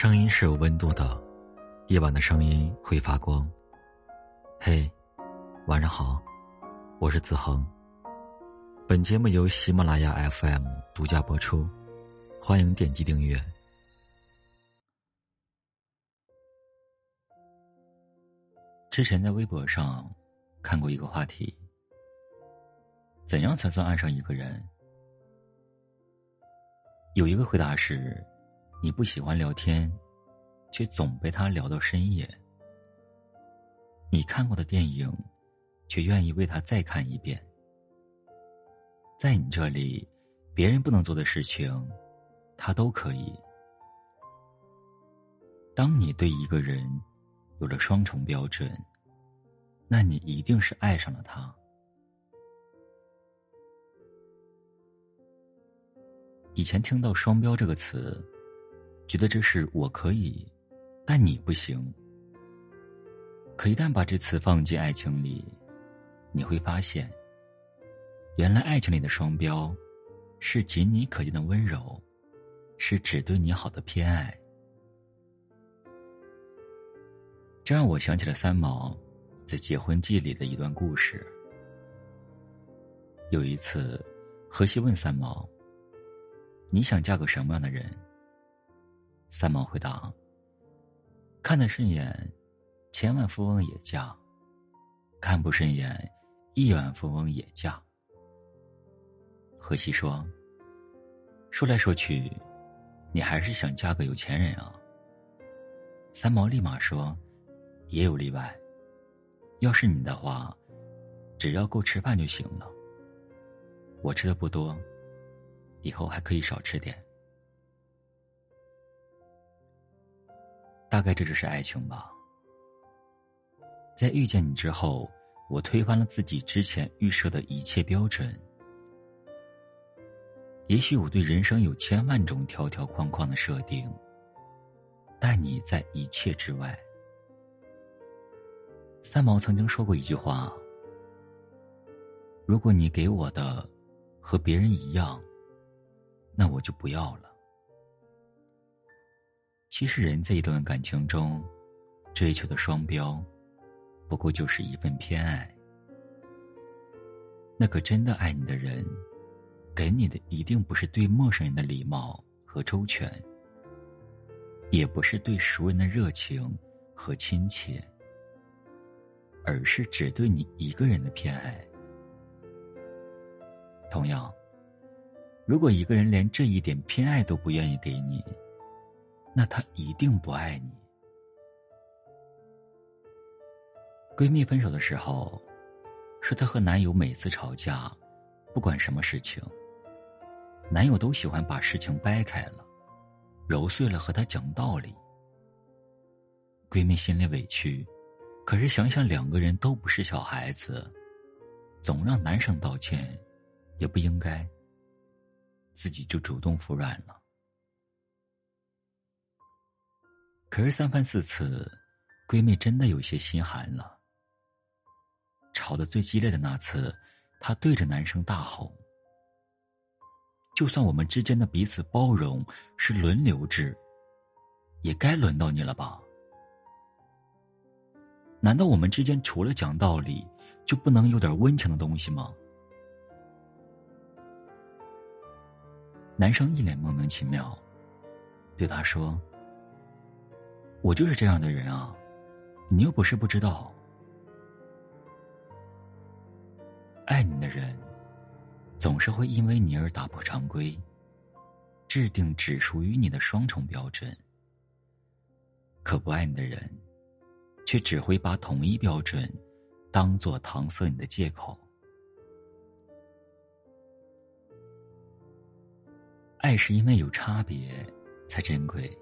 声音是有温度的，夜晚的声音会发光。嘿，晚上好，我是子恒。本节目由喜马拉雅 FM 独家播出，欢迎点击订阅。之前在微博上看过一个话题：怎样才算爱上一个人？有一个回答是。你不喜欢聊天，却总被他聊到深夜。你看过的电影，却愿意为他再看一遍。在你这里，别人不能做的事情，他都可以。当你对一个人有了双重标准，那你一定是爱上了他。以前听到“双标”这个词。觉得这是我可以，但你不行。可一旦把这词放进爱情里，你会发现，原来爱情里的双标，是仅你可见的温柔，是只对你好的偏爱。这让我想起了三毛在《结婚记》里的一段故事。有一次，荷西问三毛：“你想嫁个什么样的人？”三毛回答：“看得顺眼，千万富翁也嫁；看不顺眼，亿万富翁也嫁。”荷西说：“说来说去，你还是想嫁个有钱人啊？”三毛立马说：“也有例外，要是你的话，只要够吃饭就行了。我吃的不多，以后还可以少吃点。”大概这就是爱情吧。在遇见你之后，我推翻了自己之前预设的一切标准。也许我对人生有千万种条条框框的设定，但你在一切之外。三毛曾经说过一句话：“如果你给我的和别人一样，那我就不要了。”其实，人在一段感情中追求的双标，不过就是一份偏爱。那个真的爱你的人，给你的一定不是对陌生人的礼貌和周全，也不是对熟人的热情和亲切，而是只对你一个人的偏爱。同样，如果一个人连这一点偏爱都不愿意给你，那他一定不爱你。闺蜜分手的时候，说她和男友每次吵架，不管什么事情，男友都喜欢把事情掰开了，揉碎了和她讲道理。闺蜜心里委屈，可是想想两个人都不是小孩子，总让男生道歉，也不应该，自己就主动服软了。可是三番四次，闺蜜真的有些心寒了。吵得最激烈的那次，她对着男生大吼：“就算我们之间的彼此包容是轮流制，也该轮到你了吧？难道我们之间除了讲道理，就不能有点温情的东西吗？”男生一脸莫名其妙，对她说。我就是这样的人啊，你又不是不知道。爱你的人，总是会因为你而打破常规，制定只属于你的双重标准。可不爱你的人，却只会把统一标准当做搪塞你的借口。爱是因为有差别才珍贵。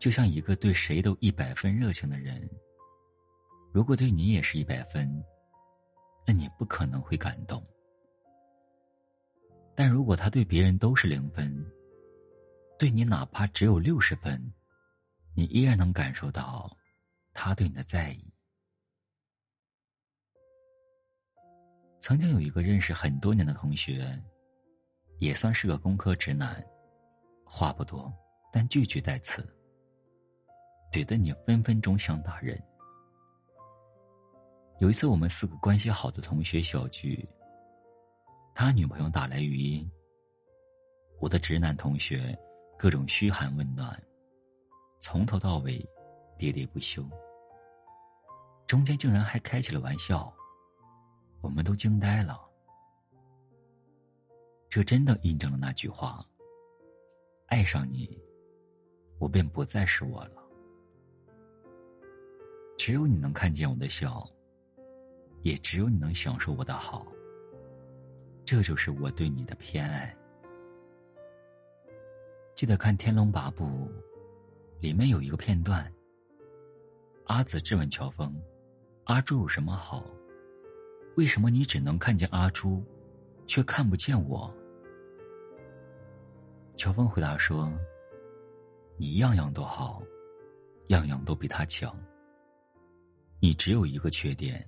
就像一个对谁都一百分热情的人，如果对你也是一百分，那你不可能会感动。但如果他对别人都是零分，对你哪怕只有六十分，你依然能感受到他对你的在意。曾经有一个认识很多年的同学，也算是个工科直男，话不多。但句句带刺，怼得你分分钟想打人。有一次，我们四个关系好的同学小聚，他女朋友打来语音，我的直男同学各种嘘寒问暖，从头到尾喋喋不休，中间竟然还开起了玩笑，我们都惊呆了。这真的印证了那句话：爱上你，我便不再是我了。只有你能看见我的笑。也只有你能享受我的好，这就是我对你的偏爱。记得看《天龙八部》，里面有一个片段，阿紫质问乔峰：“阿朱有什么好？为什么你只能看见阿朱，却看不见我？”乔峰回答说：“你样样都好，样样都比他强。你只有一个缺点。”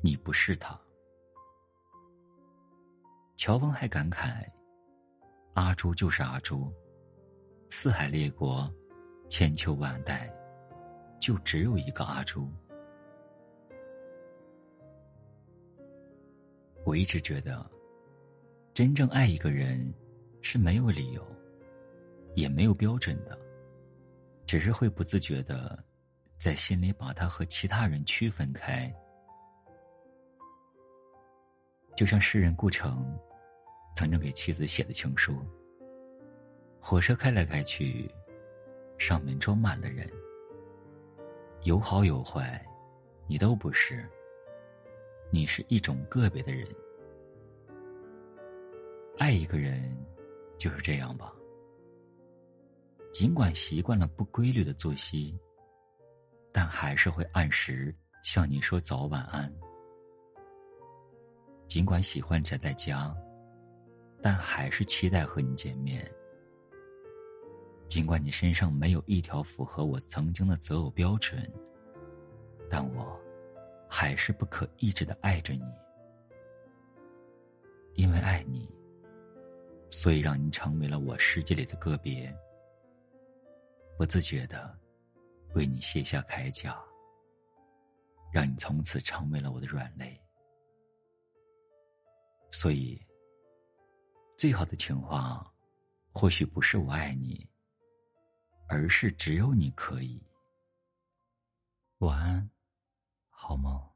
你不是他。乔峰还感慨：“阿朱就是阿朱，四海列国，千秋万代，就只有一个阿朱。”我一直觉得，真正爱一个人是没有理由，也没有标准的，只是会不自觉的在心里把他和其他人区分开。就像诗人顾城曾经给妻子写的情书：“火车开来开去，上面装满了人，有好有坏，你都不是。你是一种个别的人。爱一个人就是这样吧。尽管习惯了不规律的作息，但还是会按时向你说早晚安。”尽管喜欢宅在家，但还是期待和你见面。尽管你身上没有一条符合我曾经的择偶标准，但我还是不可抑制的爱着你。因为爱你，所以让你成为了我世界里的个别。不自觉的为你卸下铠甲，让你从此成为了我的软肋。所以，最好的情况，或许不是“我爱你”，而是“只有你可以”。晚安，好梦。